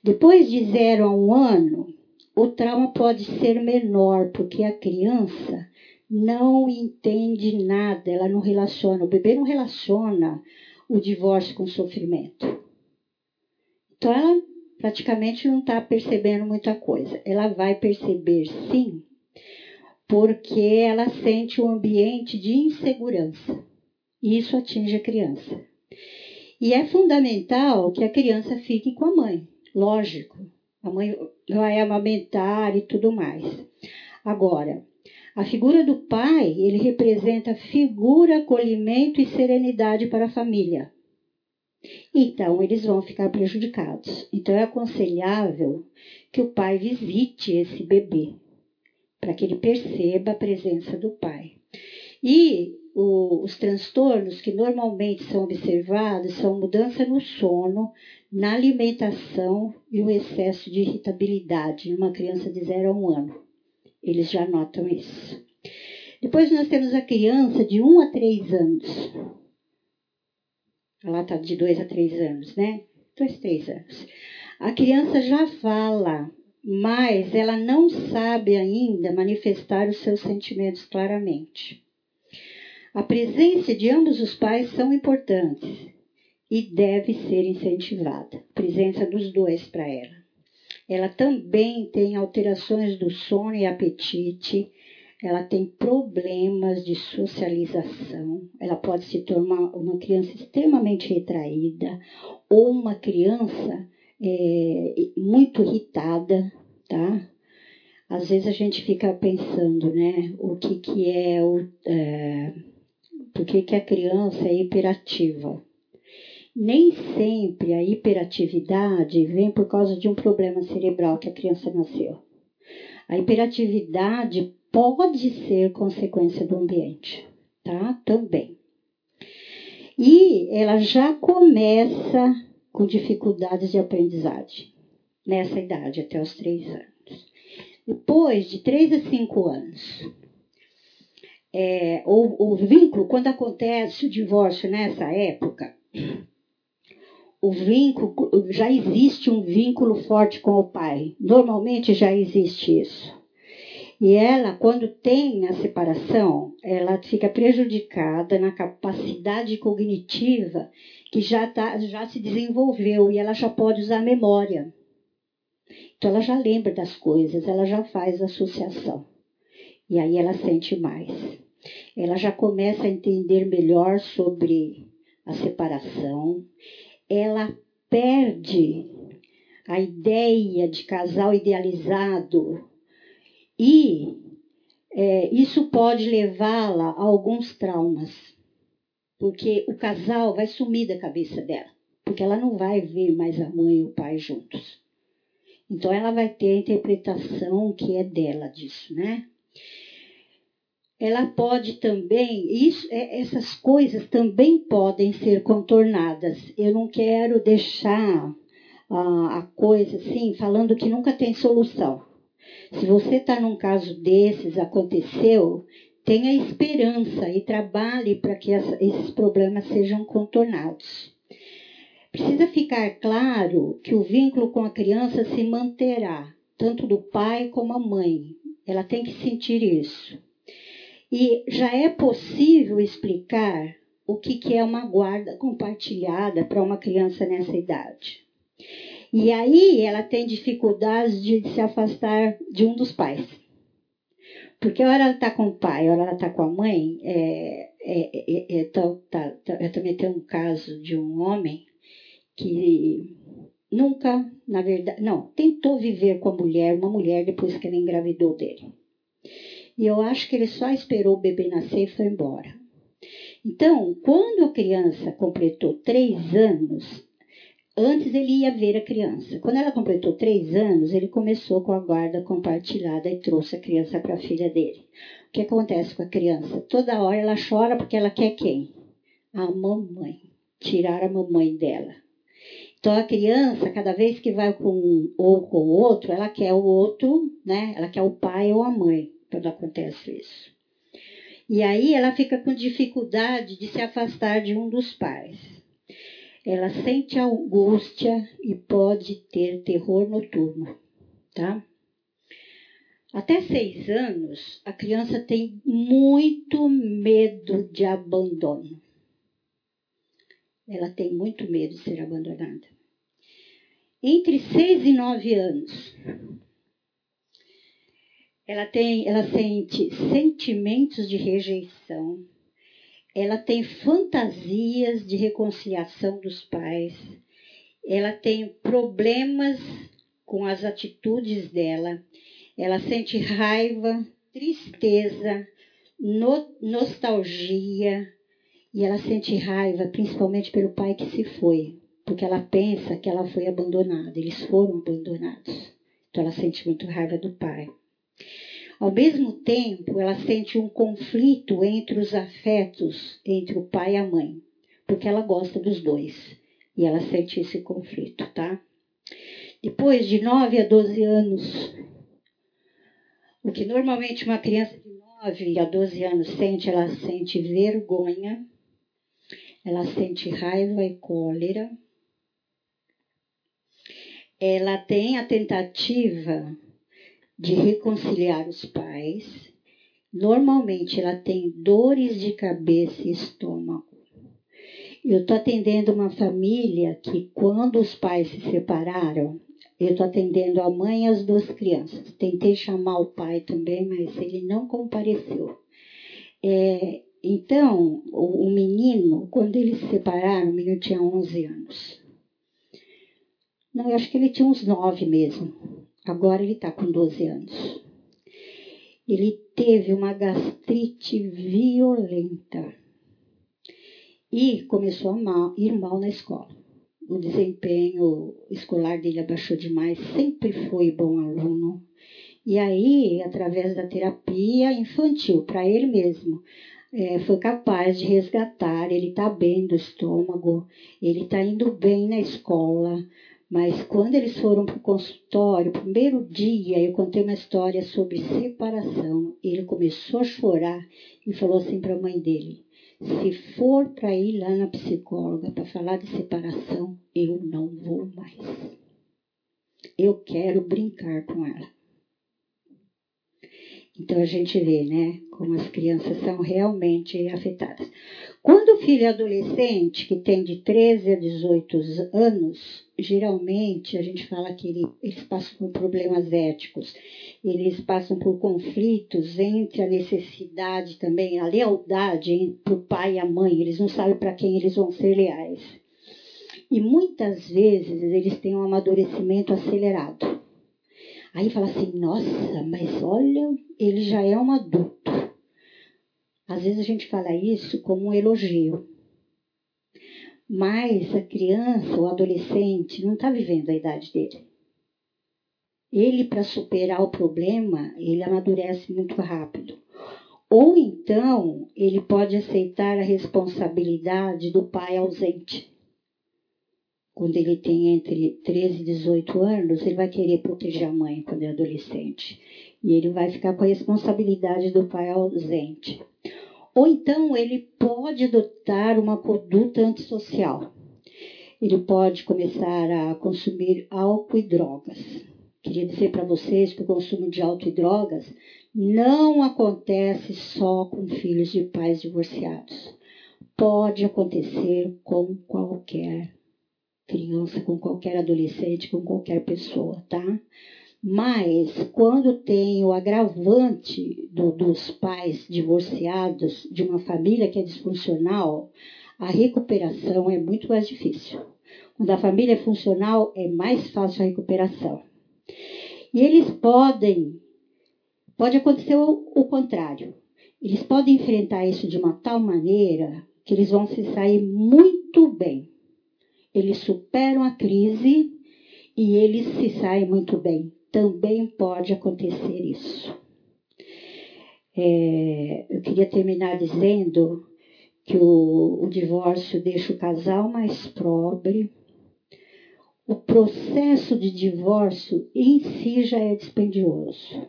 Depois de zero a um ano, o trauma pode ser menor, porque a criança não entende nada, ela não relaciona, o bebê não relaciona o divórcio com sofrimento. Então ela praticamente não está percebendo muita coisa. Ela vai perceber sim, porque ela sente um ambiente de insegurança. E isso atinge a criança. E é fundamental que a criança fique com a mãe, lógico. A mãe vai amamentar e tudo mais. Agora, a figura do pai, ele representa figura, acolhimento e serenidade para a família. Então, eles vão ficar prejudicados. Então, é aconselhável que o pai visite esse bebê, para que ele perceba a presença do pai. E o, os transtornos que normalmente são observados são mudança no sono, na alimentação e o excesso de irritabilidade em uma criança de 0 a 1 ano. Eles já notam isso. Depois nós temos a criança de 1 a 3 anos. Ela está de 2 a 3 anos, né? 2, 3 anos. A criança já fala, mas ela não sabe ainda manifestar os seus sentimentos claramente. A presença de ambos os pais são importantes e deve ser incentivada. A presença dos dois para ela. Ela também tem alterações do sono e apetite, ela tem problemas de socialização, ela pode se tornar uma criança extremamente retraída ou uma criança é, muito irritada, tá? Às vezes a gente fica pensando, né, o que que é o, é, por que que a criança é hiperativa? Nem sempre a hiperatividade vem por causa de um problema cerebral que a criança nasceu. A hiperatividade pode ser consequência do ambiente, tá? Também. E ela já começa com dificuldades de aprendizagem nessa idade, até os três anos. Depois de três a cinco anos, é, o, o vínculo, quando acontece o divórcio nessa época, o vínculo, já existe um vínculo forte com o pai. Normalmente já existe isso. E ela, quando tem a separação, ela fica prejudicada na capacidade cognitiva que já, tá, já se desenvolveu e ela já pode usar memória. Então ela já lembra das coisas, ela já faz associação. E aí ela sente mais. Ela já começa a entender melhor sobre a separação. Ela perde a ideia de casal idealizado e é, isso pode levá-la a alguns traumas, porque o casal vai sumir da cabeça dela, porque ela não vai ver mais a mãe e o pai juntos. Então ela vai ter a interpretação que é dela disso, né? Ela pode também, isso, é, essas coisas também podem ser contornadas. Eu não quero deixar a, coisa assim, falando que nunca tem solução. Se você está num caso desses, aconteceu, tenha esperança e trabalhe para que essa, esses problemas sejam contornados. Precisa ficar claro que o vínculo com a criança se manterá, tanto do pai como a mãe. Ela tem que sentir isso. E já é possível explicar o que, que é uma guarda compartilhada para uma criança nessa idade. E aí ela tem dificuldades de se afastar de um dos pais. Porque a hora ela está com o pai, a hora ela está com a mãe, é, é, é, tá, tá, tá, eu também tenho um caso de um homem que nunca, na verdade, não, tentou viver com a mulher, uma mulher, depois que ela engravidou dele. E eu acho que ele só esperou o bebê nascer e foi embora. Então, quando a criança completou três anos, Antes ele ia ver a criança. Quando ela completou três anos, ele começou com a guarda compartilhada e trouxe a criança para a filha dele. O que acontece com a criança? Toda hora ela chora porque ela quer quem? A mamãe. Tirar a mamãe dela. Então a criança, cada vez que vai com um ou com o outro, ela quer o outro, né? Ela quer o pai ou a mãe, quando acontece isso. E aí ela fica com dificuldade de se afastar de um dos pais ela sente angústia e pode ter terror noturno, tá? Até seis anos, a criança tem muito medo de abandono. Ela tem muito medo de ser abandonada. Entre seis e nove anos, ela tem, ela sente sentimentos de rejeição, ela tem fantasias de reconciliação dos pais, ela tem problemas com as atitudes dela, ela sente raiva, tristeza, no, nostalgia. E ela sente raiva principalmente pelo pai que se foi, porque ela pensa que ela foi abandonada, eles foram abandonados. Então ela sente muito raiva do pai. Ao mesmo tempo, ela sente um conflito entre os afetos entre o pai e a mãe, porque ela gosta dos dois. E ela sente esse conflito, tá? Depois de 9 a 12 anos, o que normalmente uma criança de 9 a 12 anos sente, ela sente vergonha, ela sente raiva e cólera, ela tem a tentativa de reconciliar os pais. Normalmente ela tem dores de cabeça e estômago. Eu estou atendendo uma família que, quando os pais se separaram, eu estou atendendo a mãe e as duas crianças. Tentei chamar o pai também, mas ele não compareceu. É, então, o, o, menino, quando eles se separaram, o menino tinha 11 anos. Não, eu acho que ele tinha uns 9 mesmo. Agora ele está com 12 anos. Ele teve uma gastrite violenta e começou a mal, ir mal na escola. O desempenho escolar dele abaixou demais, sempre foi bom aluno E aí, através da terapia infantil, para ele mesmo, é, foi capaz de resgatar. Ele está bem do estômago, ele está indo bem na escola. Mas quando eles foram para o consultório, primeiro dia, eu contei uma história sobre separação. Ele começou a chorar e falou assim para a mãe dele: se for para ir lá na psicóloga para falar de separação, eu não vou mais. Eu quero brincar com ela. Então a gente vê, né, como as crianças são realmente afetadas. Quando o filho é adolescente, que tem de 13 a 18 anos, geralmente a gente fala que ele, eles passam por problemas éticos, eles passam por conflitos entre a necessidade também, a lealdade entre o pai e a mãe, eles não sabem para quem eles vão ser leais. E muitas vezes eles têm um amadurecimento acelerado. Aí fala assim, nossa, mas olha, ele já é um adulto. Às vezes a gente fala isso como um elogio. Mas a criança, o adolescente, não está vivendo a idade dele. Ele, para superar o problema, ele amadurece muito rápido. Ou então, ele pode aceitar a responsabilidade do pai ausente quando ele tem entre 13 e 18 anos, ele vai querer proteger a mãe quando é adolescente. E ele vai ficar com a responsabilidade do pai ausente. Ou então ele pode adotar uma conduta antissocial. Ele pode começar a consumir álcool e drogas. Queria dizer para vocês que o consumo de álcool e drogas não acontece só com filhos de pais divorciados. Pode acontecer com qualquer criança, com qualquer adolescente, com qualquer pessoa, tá? Mas quando tem o agravante do, dos pais divorciados de uma família que é disfuncional, a recuperação é muito mais difícil. Quando a família é funcional, é mais fácil a recuperação. E eles podem, pode acontecer o, o contrário. Eles podem enfrentar isso de uma tal maneira que eles vão se sair muito bem eles superam a crise e eles se saem muito bem. Também pode acontecer isso. É, eu queria terminar dizendo que o, o divórcio deixa o casal mais pobre. O processo de divórcio em si já é dispendioso.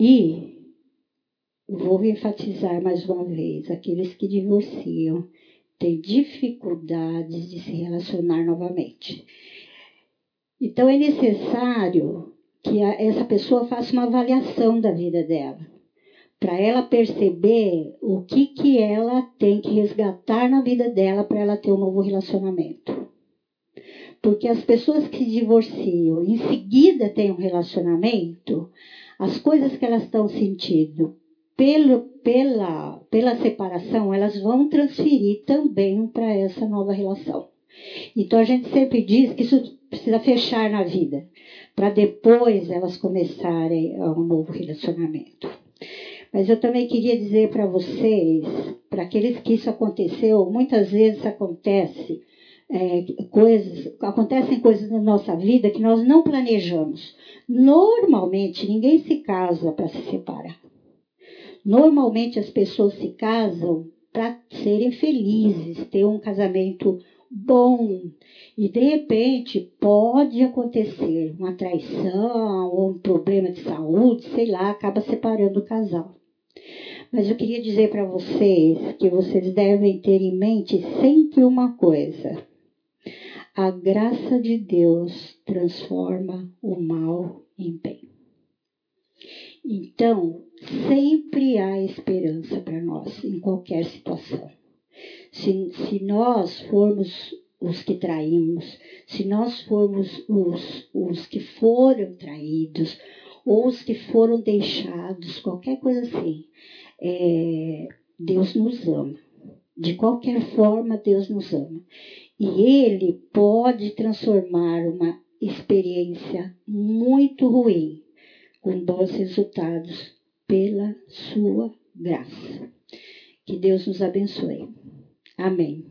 E vou enfatizar mais uma vez: aqueles que divorciam tem dificuldades de se relacionar novamente. Então é necessário que a, essa pessoa faça uma avaliação da vida dela, para ela perceber o que, que ela tem que resgatar na vida dela para ela ter um novo relacionamento. Porque as pessoas que se divorciam em seguida têm um relacionamento, as coisas que elas estão sentindo pelo, pela, pela separação, elas vão transferir também para essa nova relação. Então a gente sempre diz que isso precisa fechar na vida, para depois elas começarem um novo relacionamento. Mas eu também queria dizer para vocês, para aqueles que isso aconteceu, muitas vezes acontece é, coisas, acontecem coisas na nossa vida que nós não planejamos. Normalmente ninguém se casa para se separar. Normalmente as pessoas se casam para serem felizes, ter um casamento bom. E de repente pode acontecer uma traição ou um problema de saúde, sei lá, acaba separando o casal. Mas eu queria dizer para vocês que vocês devem ter em mente sempre uma coisa: a graça de Deus transforma o mal em bem. Então, sempre há esperança para nós em qualquer situação. Se, se nós formos os que traímos, se nós formos os, os que foram traídos, ou os que foram deixados, qualquer coisa assim, é, Deus nos ama. De qualquer forma, Deus nos ama. E Ele pode transformar uma experiência muito ruim com bons resultados pela sua graça. Que Deus nos abençoe. Amém.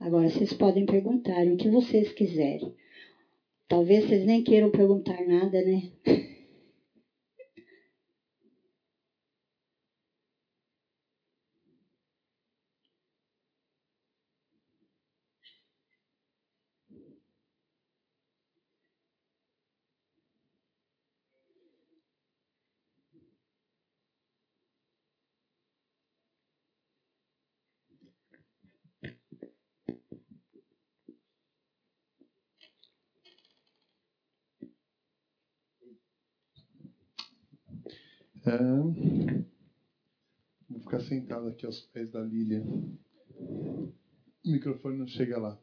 Agora vocês podem perguntar o que vocês quiserem. Talvez vocês nem queiram perguntar nada, né? Vou ficar sentado aqui aos pés da Lília. O microfone não chega lá.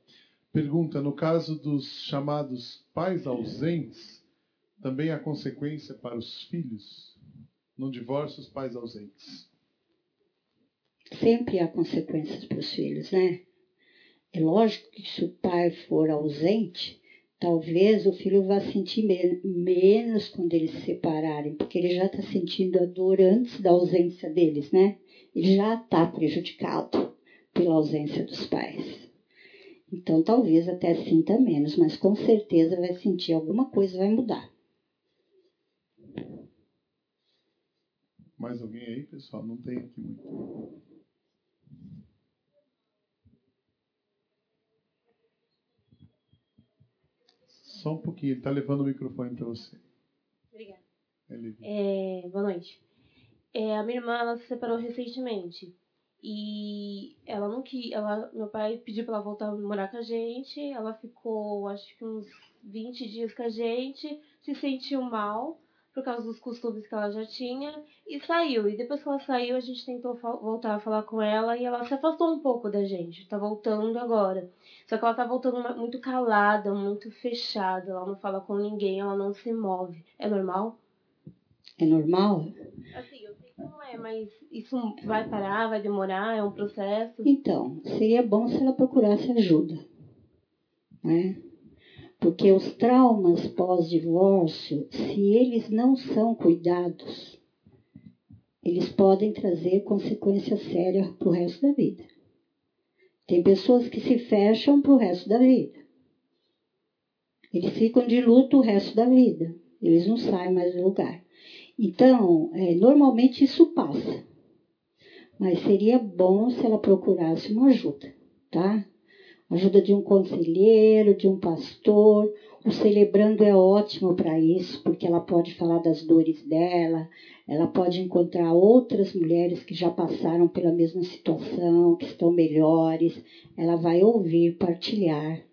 Pergunta: no caso dos chamados pais ausentes, também há consequência para os filhos? No divórcio, os pais ausentes. Sempre há consequências para os filhos, né? É lógico que se o pai for ausente, Talvez o filho vá sentir menos quando eles se separarem, porque ele já está sentindo a dor antes da ausência deles, né? Ele já está prejudicado pela ausência dos pais. Então, talvez até sinta menos, mas com certeza vai sentir alguma coisa, vai mudar. Mais alguém aí, pessoal? Não tem aqui muito. Só um pouquinho, ele está levando o microfone para você. Obrigada. É, boa noite. É, a minha irmã ela se separou recentemente. E ela não quis. Ela, meu pai pediu para ela voltar a morar com a gente. Ela ficou, acho que uns 20 dias com a gente. Se sentiu mal por causa dos costumes que ela já tinha e saiu. E depois que ela saiu, a gente tentou voltar a falar com ela e ela se afastou um pouco da gente. Tá voltando agora. Só que ela tá voltando muito calada, muito fechada. Ela não fala com ninguém, ela não se move. É normal? É normal? Assim, eu sei que não é, mas isso vai parar, vai demorar, é um processo. Então, seria bom se ela procurasse ajuda. Né? Porque os traumas pós-divórcio, se eles não são cuidados, eles podem trazer consequências sérias para o resto da vida. Tem pessoas que se fecham para o resto da vida. Eles ficam de luto o resto da vida. Eles não saem mais do lugar. Então, é, normalmente isso passa. Mas seria bom se ela procurasse uma ajuda, tá? Ajuda de um conselheiro, de um pastor. O celebrando é ótimo para isso, porque ela pode falar das dores dela, ela pode encontrar outras mulheres que já passaram pela mesma situação, que estão melhores. Ela vai ouvir, partilhar.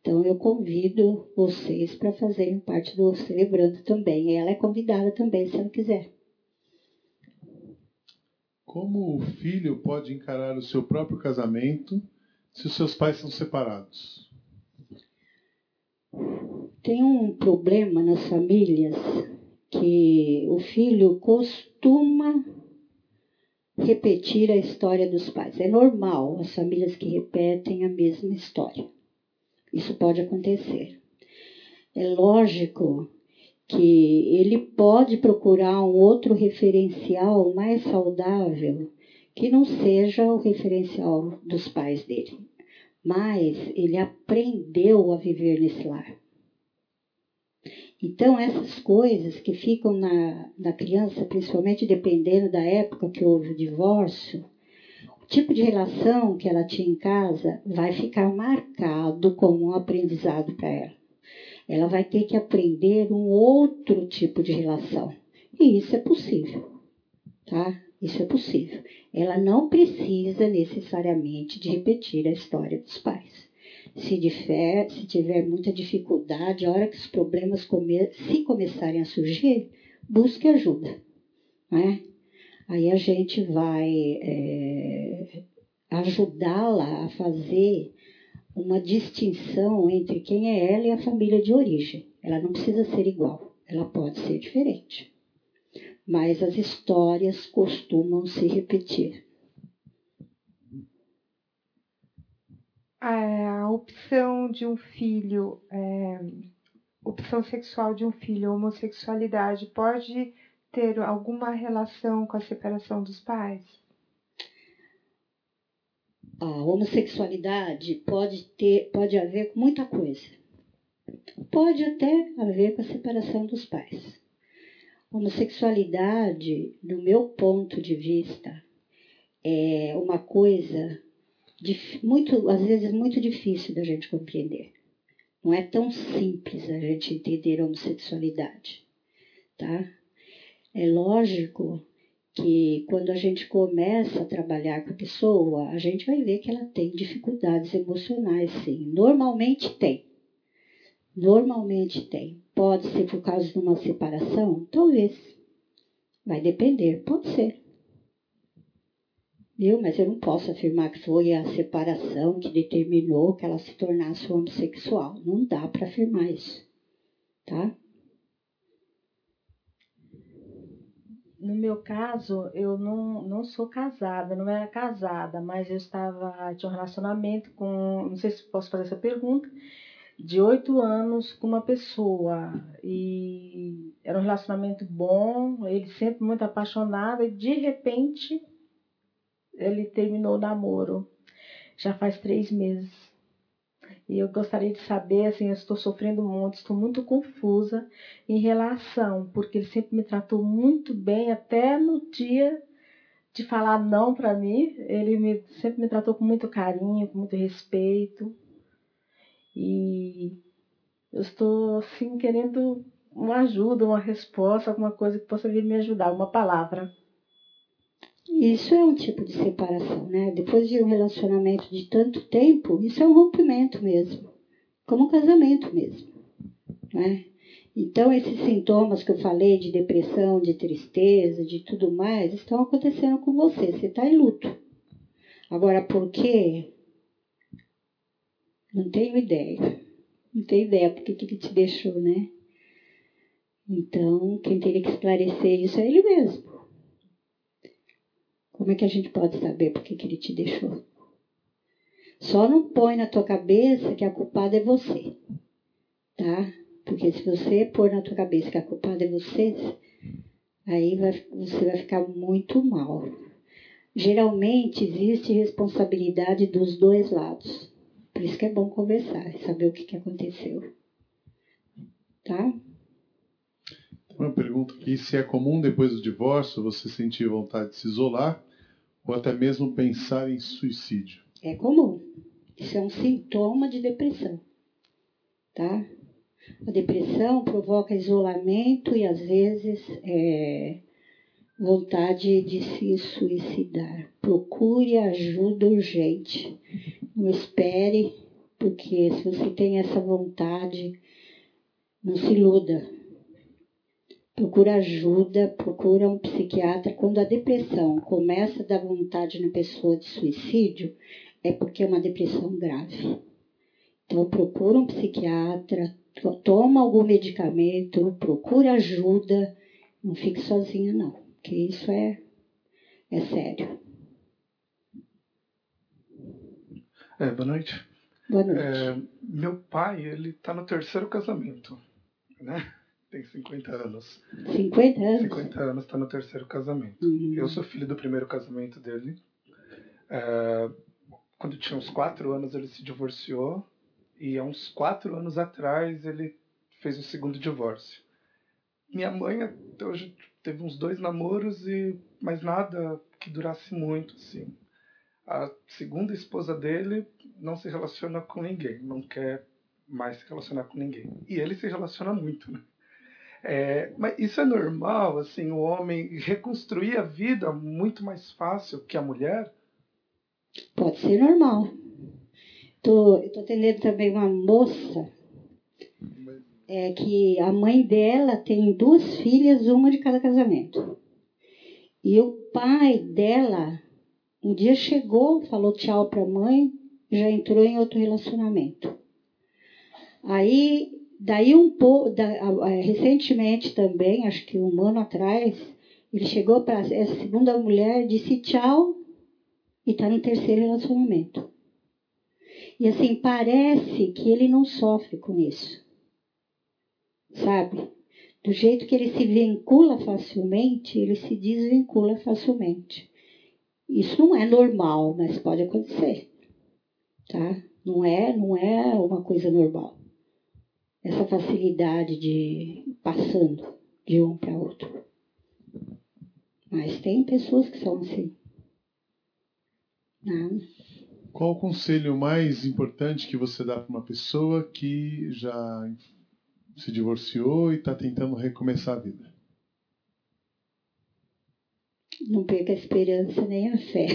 Então eu convido vocês para fazerem parte do celebrando também. Ela é convidada também, se ela quiser. Como o filho pode encarar o seu próprio casamento? Se os seus pais são separados? Tem um problema nas famílias que o filho costuma repetir a história dos pais. É normal as famílias que repetem a mesma história. Isso pode acontecer. É lógico que ele pode procurar um outro referencial mais saudável que não seja o referencial dos pais dele, mas ele aprendeu a viver nesse lar. Então, essas coisas que ficam na, na criança, principalmente dependendo da época que houve o divórcio, o tipo de relação que ela tinha em casa vai ficar marcado como um aprendizado para ela. Ela vai ter que aprender um outro tipo de relação. E isso é possível, tá? Isso é possível. Ela não precisa necessariamente de repetir a história dos pais. Se, difer, se tiver muita dificuldade, a hora que os problemas come, se começarem a surgir, busque ajuda. Né? Aí a gente vai é, ajudá-la a fazer uma distinção entre quem é ela e a família de origem. Ela não precisa ser igual, ela pode ser diferente mas as histórias costumam se repetir. A opção de um filho, é, opção sexual de um filho, homossexualidade, pode ter alguma relação com a separação dos pais? a homossexualidade pode ter, pode haver com muita coisa. Pode até haver com a separação dos pais. Homossexualidade, do meu ponto de vista, é uma coisa muito, às vezes muito difícil da gente compreender. Não é tão simples a gente entender a homossexualidade, tá? É lógico que quando a gente começa a trabalhar com a pessoa, a gente vai ver que ela tem dificuldades emocionais, sim. Normalmente tem. Normalmente tem. Pode ser por causa de uma separação? Talvez. Vai depender, pode ser. Viu? Mas eu não posso afirmar que foi a separação que determinou que ela se tornasse homossexual. Não dá para afirmar isso. Tá? no meu caso, eu não, não sou casada, não era casada, mas eu estava, tinha um relacionamento com, não sei se posso fazer essa pergunta, de oito anos com uma pessoa. E era um relacionamento bom, ele sempre muito apaixonado, e de repente ele terminou o namoro. Já faz três meses. E eu gostaria de saber, assim, eu estou sofrendo muito, estou muito confusa em relação, porque ele sempre me tratou muito bem, até no dia de falar não para mim, ele me, sempre me tratou com muito carinho, com muito respeito. E eu estou, assim, querendo uma ajuda, uma resposta, alguma coisa que possa vir me ajudar, uma palavra. Isso é um tipo de separação, né? Depois de um relacionamento de tanto tempo, isso é um rompimento mesmo, como um casamento mesmo, né? Então, esses sintomas que eu falei de depressão, de tristeza, de tudo mais, estão acontecendo com você. Você está em luto. Agora, por quê? Não tenho ideia. Não tenho ideia porque que ele te deixou, né? Então, quem teria que esclarecer isso é ele mesmo. Como é que a gente pode saber por que, ele te deixou? Só não põe na tua cabeça que a culpada é você, tá? Porque se você pôr na tua cabeça que a culpada é você, aí vai, você vai ficar muito mal. Geralmente existe responsabilidade dos dois lados. Por isso que é bom conversar, saber o que, que aconteceu. Tá? Uma pergunta aqui: se é comum depois do divórcio você sentir vontade de se isolar ou até mesmo pensar em suicídio. É comum. Isso é um sintoma de depressão, tá? A depressão provoca isolamento e às vezes é, vontade de se suicidar. Procure ajuda urgente. Não espere, porque se você tem essa vontade, não se iluda procura ajuda, procura um psiquiatra. Quando a depressão começa a dar vontade na pessoa de suicídio, é porque é uma depressão grave. Então, procura um psiquiatra, toma algum medicamento, procura ajuda, não fique sozinha não, porque isso é, é sério. É, boa noite. Boa noite. É, meu pai, ele está no terceiro casamento, né? tem 50 anos. 50 anos? 50 anos, está no terceiro casamento. Uhum. Eu sou filho do primeiro casamento dele. É, quando tinha uns 4 anos, ele se divorciou. E há uns 4 anos atrás, ele fez o segundo divórcio. Minha mãe até hoje teve uns dois namoros, e mas nada que durasse muito, assim. A segunda esposa dele não se relaciona com ninguém, não quer mais se relacionar com ninguém. E ele se relaciona muito, né? É, mas isso é normal, assim, o homem reconstruir a vida muito mais fácil que a mulher? Pode ser normal. Tô, eu tô atendendo também uma moça é, que a mãe dela tem duas filhas, uma de cada casamento. E o pai dela um dia chegou, falou tchau para a mãe, já entrou em outro relacionamento. Aí Daí um pouco, da, recentemente também, acho que um ano atrás, ele chegou para essa segunda mulher, disse tchau e está no terceiro relacionamento. E assim, parece que ele não sofre com isso. Sabe? Do jeito que ele se vincula facilmente, ele se desvincula facilmente. Isso não é normal, mas pode acontecer. tá? Não é, não é uma coisa normal. Essa facilidade de passando de um para outro. Mas tem pessoas que são assim. Não. Qual o conselho mais importante que você dá para uma pessoa que já se divorciou e está tentando recomeçar a vida? Não perca a esperança nem a fé.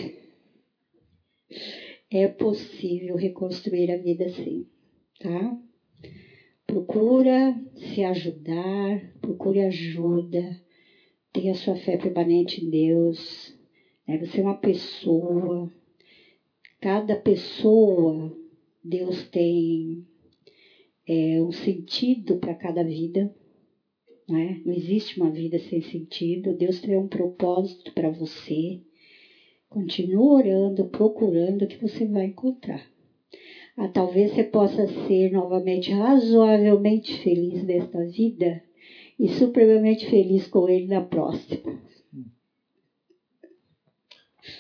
É possível reconstruir a vida sim, tá? Procura se ajudar, procure ajuda, tenha sua fé permanente em Deus. Né? Você é uma pessoa, cada pessoa, Deus tem é, um sentido para cada vida. Né? Não existe uma vida sem sentido. Deus tem um propósito para você. Continua orando, procurando que você vai encontrar. Ah, talvez você possa ser novamente razoavelmente feliz nesta vida e supremamente feliz com ele na próxima.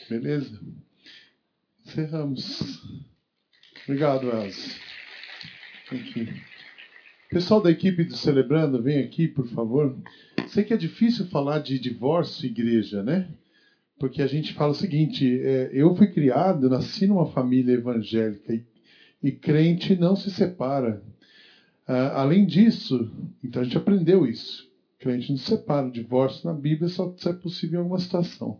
Beleza? Encerramos. Obrigado, Elza. Aqui. Pessoal da equipe do Celebrando, vem aqui, por favor. Sei que é difícil falar de divórcio igreja, né? Porque a gente fala o seguinte: é, eu fui criado, nasci numa família evangélica e, e crente não se separa. Uh, além disso, então a gente aprendeu isso. Crente não se separa. O divórcio na Bíblia só é possível em alguma situação.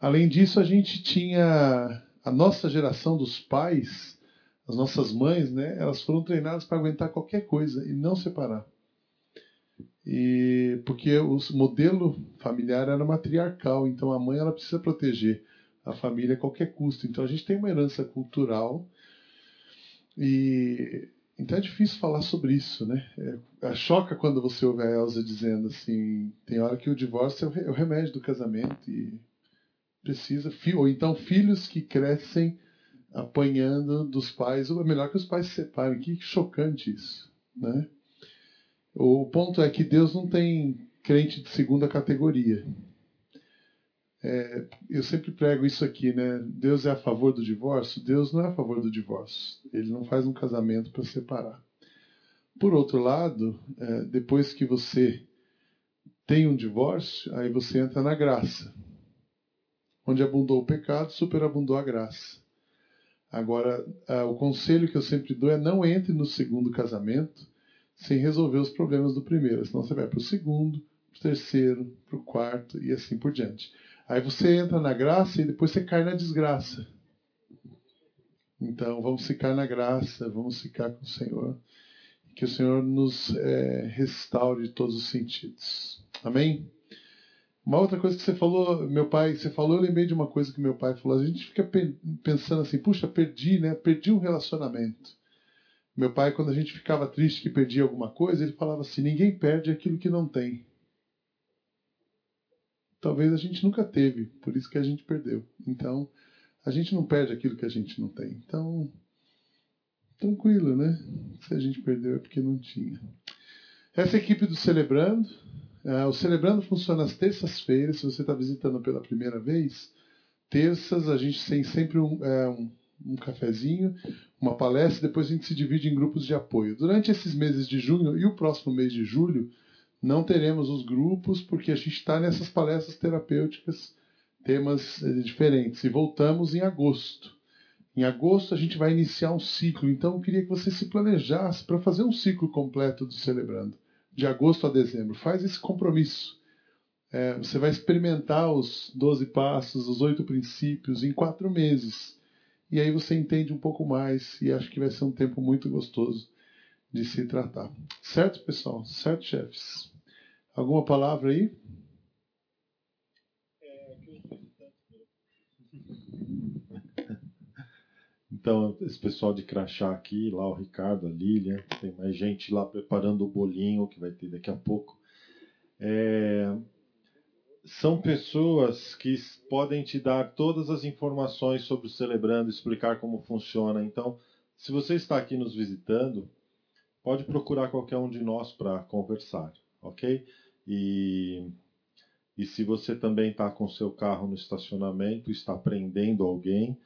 Além disso, a gente tinha a nossa geração dos pais, as nossas mães, né? Elas foram treinadas para aguentar qualquer coisa e não separar. E porque o modelo familiar era matriarcal, então a mãe ela precisa proteger a família a qualquer custo. Então a gente tem uma herança cultural e então é difícil falar sobre isso, né? É, é choca quando você ouve a Elsa dizendo assim, tem hora que o divórcio é o é remédio do casamento e precisa ou então filhos que crescem apanhando dos pais, ou é melhor que os pais se separem. Que chocante isso, né? O ponto é que Deus não tem crente de segunda categoria. É, eu sempre prego isso aqui, né? Deus é a favor do divórcio? Deus não é a favor do divórcio. Ele não faz um casamento para separar. Por outro lado, é, depois que você tem um divórcio, aí você entra na graça. Onde abundou o pecado, superabundou a graça. Agora, o conselho que eu sempre dou é não entre no segundo casamento sem resolver os problemas do primeiro. Senão você vai para o segundo, para o terceiro, para o quarto e assim por diante. Aí você entra na graça e depois você cai na desgraça. Então vamos ficar na graça, vamos ficar com o Senhor. Que o Senhor nos é, restaure todos os sentidos. Amém? Uma outra coisa que você falou, meu pai, você falou, eu lembrei de uma coisa que meu pai falou. A gente fica pensando assim, puxa, perdi, né? Perdi um relacionamento. Meu pai, quando a gente ficava triste que perdia alguma coisa, ele falava assim: ninguém perde aquilo que não tem. Talvez a gente nunca teve, por isso que a gente perdeu. Então, a gente não perde aquilo que a gente não tem. Então, tranquilo, né? Se a gente perdeu é porque não tinha. Essa equipe do Celebrando. Uh, o Celebrando funciona às terças-feiras. Se você está visitando pela primeira vez, terças a gente tem sempre um, é, um um cafezinho, uma palestra, depois a gente se divide em grupos de apoio. Durante esses meses de junho e o próximo mês de julho, não teremos os grupos, porque a gente está nessas palestras terapêuticas, temas eh, diferentes. E voltamos em agosto. Em agosto a gente vai iniciar um ciclo, então eu queria que você se planejasse para fazer um ciclo completo do Celebrando, de agosto a dezembro. Faz esse compromisso. É, você vai experimentar os 12 passos, os oito princípios em quatro meses. E aí você entende um pouco mais e acho que vai ser um tempo muito gostoso de se tratar. Certo, pessoal? Certo, chefes? Alguma palavra aí? Então, esse pessoal de crachá aqui, lá o Ricardo, a Lilian, tem mais gente lá preparando o bolinho que vai ter daqui a pouco. É, são pessoas que podem te dar todas as informações sobre o Celebrando, explicar como funciona. Então, se você está aqui nos visitando, pode procurar qualquer um de nós para conversar, ok? E, e se você também está com seu carro no estacionamento, está prendendo alguém,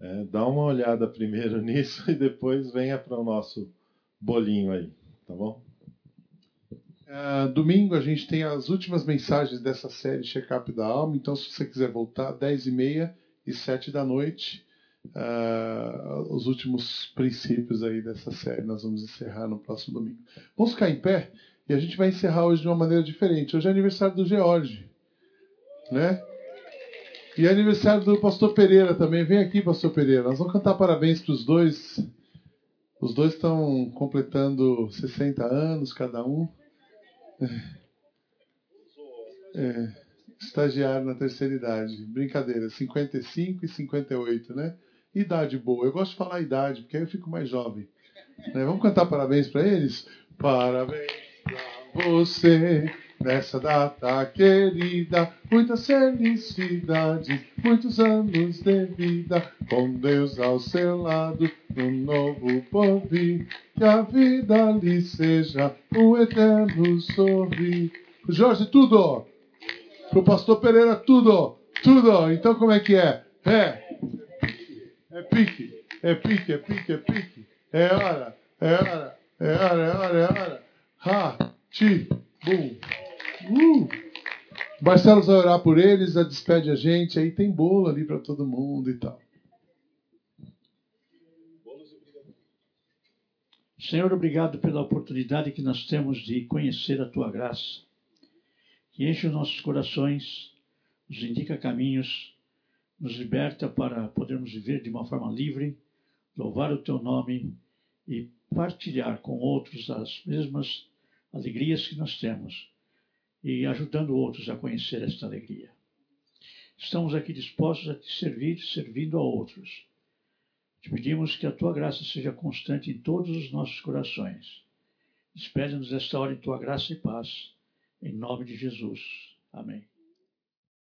É, dá uma olhada primeiro nisso e depois venha para o nosso bolinho aí, tá bom? Uh, domingo a gente tem as últimas mensagens dessa série Check-up da Alma. Então, se você quiser voltar, 10 e meia e 7 da noite, uh, os últimos princípios aí dessa série. Nós vamos encerrar no próximo domingo. Vamos ficar em pé e a gente vai encerrar hoje de uma maneira diferente. Hoje é aniversário do George, né? E é aniversário do Pastor Pereira também. Vem aqui, Pastor Pereira. Nós vamos cantar parabéns para os dois. Os dois estão completando 60 anos cada um. É, estagiário na terceira idade. Brincadeira, 55 e 58, né? Idade boa. Eu gosto de falar idade, porque aí eu fico mais jovem. Né? Vamos cantar parabéns para eles? Parabéns para você nessa data querida. Muitas felicidades, muitos anos de vida, com Deus ao seu lado, no novo porvir. Que a vida lhe seja um eterno sorrir. Jorge, tudo! Pro pastor Pereira, tudo! Tudo! Então como é que é? É! É pique! É pique, é pique, é pique! É hora! É hora! É hora, é hora, é hora! Ha! Ti! Bum! Uh! Marcelo vai orar por eles, a despede a gente, aí tem bolo ali para todo mundo e tal. Senhor, obrigado pela oportunidade que nós temos de conhecer a tua graça, que enche os nossos corações, nos indica caminhos, nos liberta para podermos viver de uma forma livre, louvar o teu nome e partilhar com outros as mesmas alegrias que nós temos e ajudando outros a conhecer esta alegria. Estamos aqui dispostos a te servir, servindo a outros. Te pedimos que a tua graça seja constante em todos os nossos corações. Despede-nos esta hora em tua graça e paz. Em nome de Jesus. Amém.